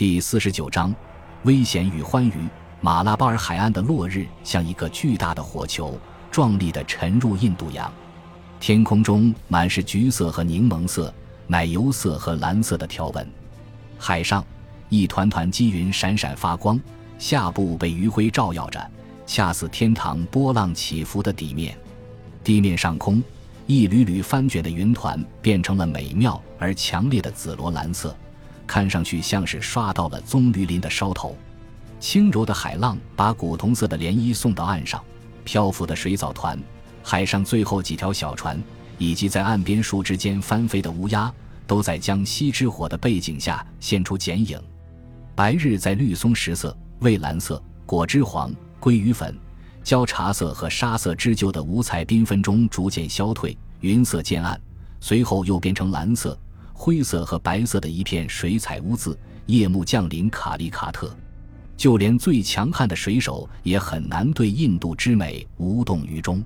第四十九章，危险与欢愉。马拉巴尔海岸的落日像一个巨大的火球，壮丽地沉入印度洋。天空中满是橘色和柠檬色、奶油色和蓝色的条纹。海上，一团团积云闪闪发光，下部被余晖照耀着，恰似天堂波浪起伏的底面。地面上空，一缕缕翻卷的云团变成了美妙而强烈的紫罗兰色，看上去像是刷到了棕榈林的梢头。轻柔的海浪把古铜色的涟漪送到岸上，漂浮的水藻团，海上最后几条小船，以及在岸边树枝间翻飞的乌鸦，都在将西之火的背景下现出剪影。白日在绿松石色、蔚蓝色、果汁黄、鲑鱼粉、焦茶色和沙色织就的五彩缤纷中逐渐消退，云色渐暗，随后又变成蓝色、灰色和白色的一片水彩污渍。夜幕降临，卡利卡特。就连最强悍的水手也很难对印度之美无动于衷。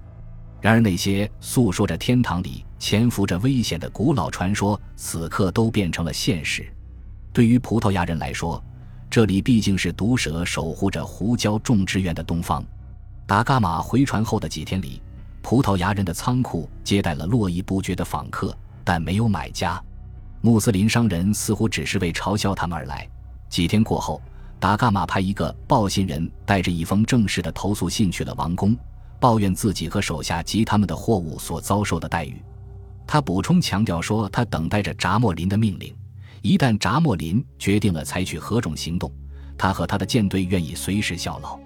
然而，那些诉说着天堂里潜伏着危险的古老传说，此刻都变成了现实。对于葡萄牙人来说，这里毕竟是毒蛇守护着胡椒种植园的东方。达伽马回船后的几天里，葡萄牙人的仓库接待了络绎不绝的访客，但没有买家。穆斯林商人似乎只是为嘲笑他们而来。几天过后。达伽马派一个报信人带着一封正式的投诉信去了王宫，抱怨自己和手下及他们的货物所遭受的待遇。他补充强调说，他等待着扎莫林的命令。一旦扎莫林决定了采取何种行动，他和他的舰队愿意随时效劳。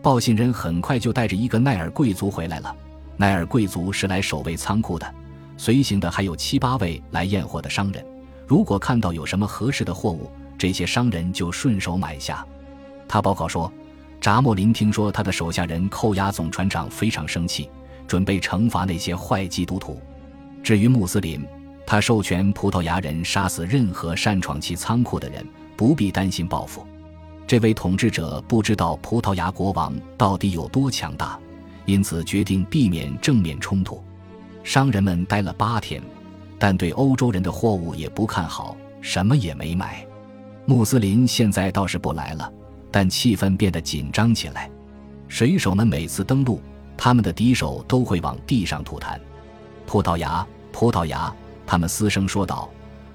报信人很快就带着一个奈尔贵族回来了。奈尔贵族是来守卫仓库的，随行的还有七八位来验货的商人。如果看到有什么合适的货物，这些商人就顺手买下。他报告说，扎莫林听说他的手下人扣押总船长，非常生气，准备惩罚那些坏基督徒。至于穆斯林，他授权葡萄牙人杀死任何擅闯其仓库的人，不必担心报复。这位统治者不知道葡萄牙国王到底有多强大，因此决定避免正面冲突。商人们待了八天，但对欧洲人的货物也不看好，什么也没买。穆斯林现在倒是不来了，但气氛变得紧张起来。水手们每次登陆，他们的敌手都会往地上吐痰。葡萄牙，葡萄牙，他们嘶声说道，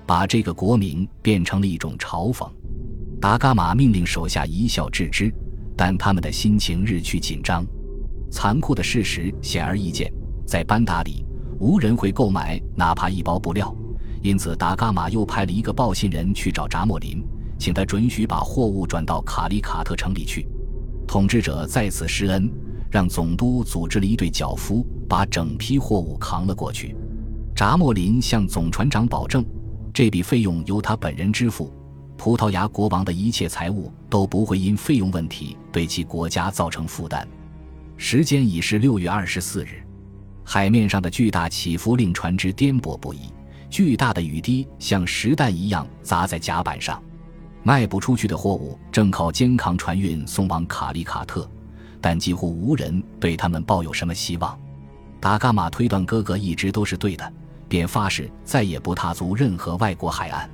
把这个国名变成了一种嘲讽。达伽马命令手下一笑置之，但他们的心情日趋紧张。残酷的事实显而易见，在班达里，无人会购买哪怕一包布料，因此达伽马又派了一个报信人去找扎莫林。请他准许把货物转到卡利卡特城里去。统治者再次施恩，让总督组织了一队脚夫，把整批货物扛了过去。扎莫林向总船长保证，这笔费用由他本人支付，葡萄牙国王的一切财物都不会因费用问题对其国家造成负担。时间已是六月二十四日，海面上的巨大起伏令船只颠簸不已，巨大的雨滴像石弹一样砸在甲板上。卖不出去的货物正靠肩扛船运送往卡利卡特，但几乎无人对他们抱有什么希望。达伽马推断哥哥一直都是对的，便发誓再也不踏足任何外国海岸。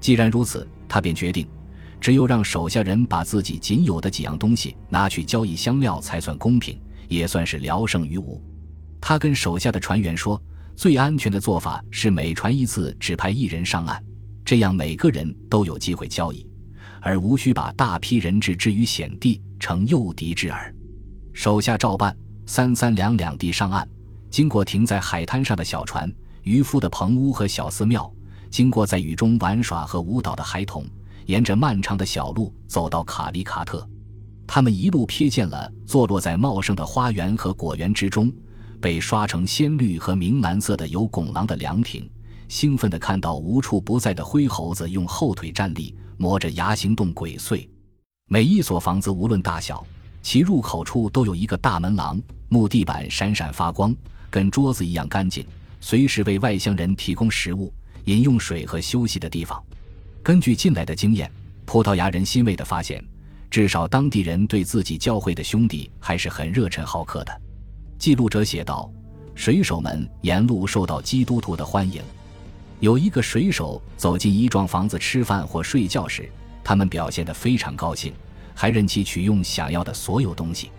既然如此，他便决定，只有让手下人把自己仅有的几样东西拿去交易香料，才算公平，也算是聊胜于无。他跟手下的船员说，最安全的做法是每船一次只派一人上岸。这样每个人都有机会交易，而无需把大批人质置于险地，成诱敌之饵。手下照办，三三两两地上岸，经过停在海滩上的小船、渔夫的棚屋和小寺庙，经过在雨中玩耍和舞蹈的孩童，沿着漫长的小路走到卡里卡特。他们一路瞥见了坐落在茂盛的花园和果园之中，被刷成鲜绿和明蓝色的有拱廊的凉亭。兴奋地看到无处不在的灰猴子用后腿站立，磨着牙行动鬼祟。每一所房子无论大小，其入口处都有一个大门廊，木地板闪闪发光，跟桌子一样干净，随时为外乡人提供食物、饮用水和休息的地方。根据近来的经验，葡萄牙人欣慰地发现，至少当地人对自己教会的兄弟还是很热忱好客的。记录者写道：“水手们沿路受到基督徒的欢迎。”有一个水手走进一幢房子吃饭或睡觉时，他们表现得非常高兴，还任其取用想要的所有东西。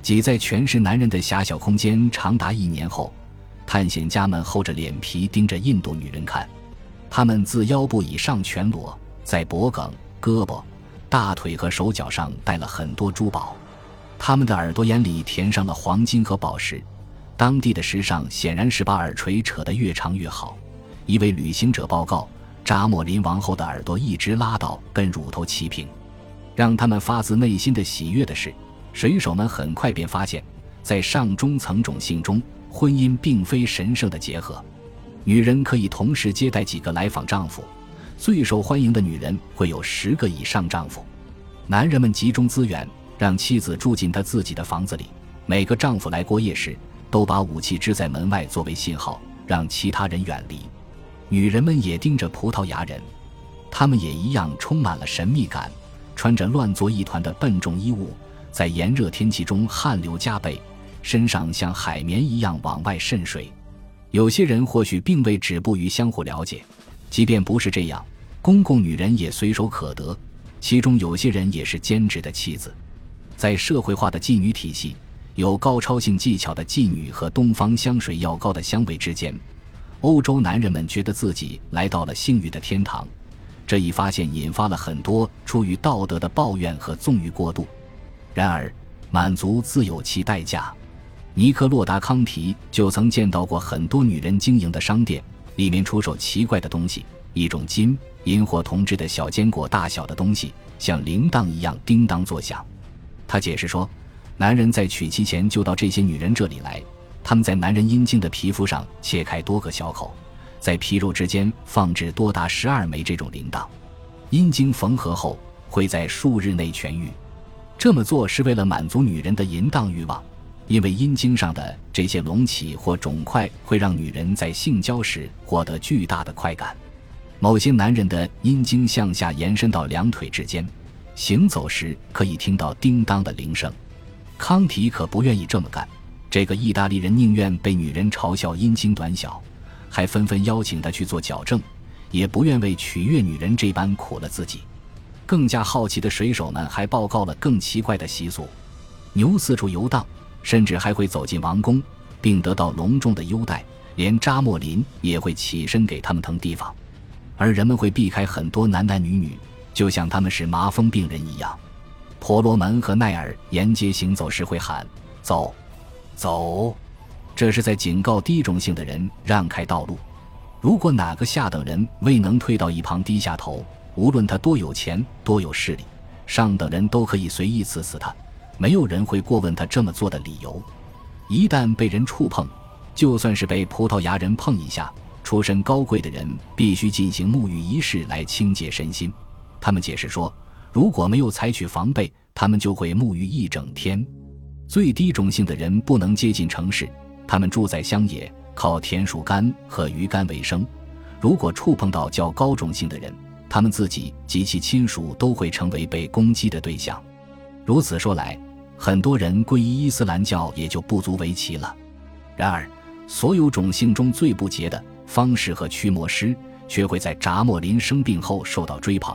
挤在全是男人的狭小空间长达一年后，探险家们厚着脸皮盯着印度女人看。他们自腰部以上全裸，在脖颈、胳膊、大腿和手脚上戴了很多珠宝。他们的耳朵眼里填上了黄金和宝石。当地的时尚显然是把耳垂扯得越长越好。一位旅行者报告，扎莫林王后的耳朵一直拉到跟乳头齐平。让他们发自内心的喜悦的是，水手们很快便发现，在上中层种姓中，婚姻并非神圣的结合。女人可以同时接待几个来访丈夫，最受欢迎的女人会有十个以上丈夫。男人们集中资源。让妻子住进他自己的房子里。每个丈夫来过夜时，都把武器支在门外作为信号，让其他人远离。女人们也盯着葡萄牙人，他们也一样充满了神秘感，穿着乱作一团的笨重衣物，在炎热天气中汗流浃背，身上像海绵一样往外渗水。有些人或许并未止步于相互了解，即便不是这样，公共女人也随手可得，其中有些人也是兼职的妻子。在社会化的妓女体系，有高超性技巧的妓女和东方香水药膏的香味之间，欧洲男人们觉得自己来到了性欲的天堂。这一发现引发了很多出于道德的抱怨和纵欲过度。然而，满足自有其代价。尼克洛达康提就曾见到过很多女人经营的商店，里面出售奇怪的东西，一种金银或铜制的小坚果大小的东西，像铃铛一样叮当作响。他解释说，男人在娶妻前就到这些女人这里来，他们在男人阴茎的皮肤上切开多个小口，在皮肉之间放置多达十二枚这种铃铛，阴茎缝合后会在数日内痊愈。这么做是为了满足女人的淫荡欲望，因为阴茎上的这些隆起或肿块会让女人在性交时获得巨大的快感。某些男人的阴茎向下延伸到两腿之间。行走时可以听到叮当的铃声，康提可不愿意这么干。这个意大利人宁愿被女人嘲笑阴茎短小，还纷纷邀请他去做矫正，也不愿为取悦女人这般苦了自己。更加好奇的水手们还报告了更奇怪的习俗：牛四处游荡，甚至还会走进王宫，并得到隆重的优待，连扎莫林也会起身给他们腾地方，而人们会避开很多男男女女。就像他们是麻风病人一样，婆罗门和奈尔沿街行走时会喊“走，走”，这是在警告低种姓的人让开道路。如果哪个下等人未能退到一旁低下头，无论他多有钱多有势力，上等人都可以随意刺死他，没有人会过问他这么做的理由。一旦被人触碰，就算是被葡萄牙人碰一下，出身高贵的人必须进行沐浴仪式来清洁身心。他们解释说，如果没有采取防备，他们就会沐浴一整天。最低种姓的人不能接近城市，他们住在乡野，靠田鼠干和鱼干为生。如果触碰到较高种姓的人，他们自己及其亲属都会成为被攻击的对象。如此说来，很多人皈依伊斯兰教也就不足为奇了。然而，所有种姓中最不洁的方式和驱魔师，却会在扎莫林生病后受到追捧。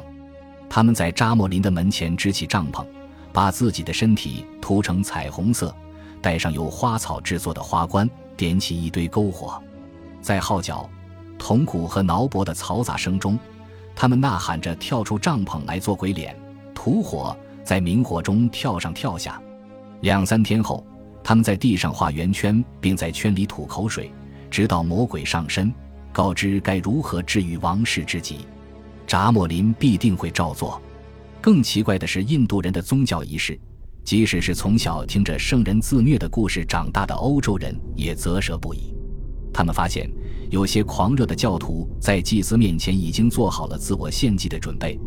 他们在扎莫林的门前支起帐篷，把自己的身体涂成彩虹色，戴上由花草制作的花冠，点起一堆篝火，在号角、铜鼓和挠脖的嘈杂声中，他们呐喊着跳出帐篷来做鬼脸、吐火，在明火中跳上跳下。两三天后，他们在地上画圆圈，并在圈里吐口水，直到魔鬼上身，告知该如何治愈王室之疾。扎莫林必定会照做。更奇怪的是，印度人的宗教仪式，即使是从小听着圣人自虐的故事长大的欧洲人，也啧舌不已。他们发现，有些狂热的教徒在祭司面前已经做好了自我献祭的准备。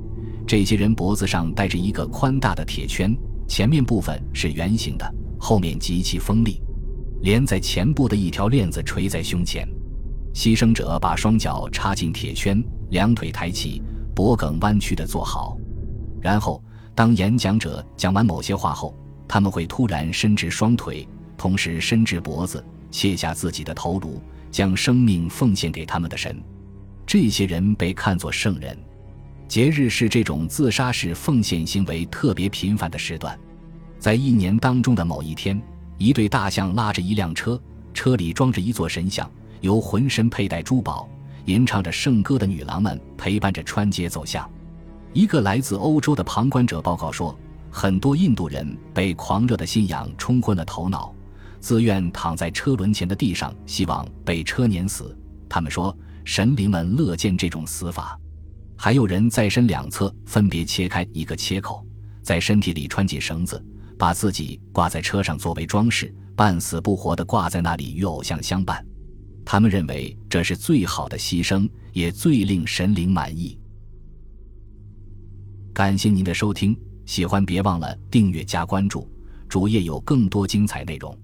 这些人脖子上戴着一个宽大的铁圈，前面部分是圆形的，后面极其锋利，连在前部的一条链子垂在胸前。牺牲者把双脚插进铁圈，两腿抬起，脖颈弯曲地坐好。然后，当演讲者讲完某些话后，他们会突然伸直双腿，同时伸直脖子，卸下自己的头颅，将生命奉献给他们的神。这些人被看作圣人。节日是这种自杀式奉献行为特别频繁的时段，在一年当中的某一天，一对大象拉着一辆车，车里装着一座神像，由浑身佩戴珠宝、吟唱着圣歌的女郎们陪伴着穿街走向。一个来自欧洲的旁观者报告说，很多印度人被狂热的信仰冲昏了头脑，自愿躺在车轮前的地上，希望被车碾死。他们说，神灵们乐见这种死法。还有人在身两侧分别切开一个切口，在身体里穿进绳子，把自己挂在车上作为装饰，半死不活地挂在那里与偶像相伴。他们认为这是最好的牺牲，也最令神灵满意。感谢您的收听，喜欢别忘了订阅加关注，主页有更多精彩内容。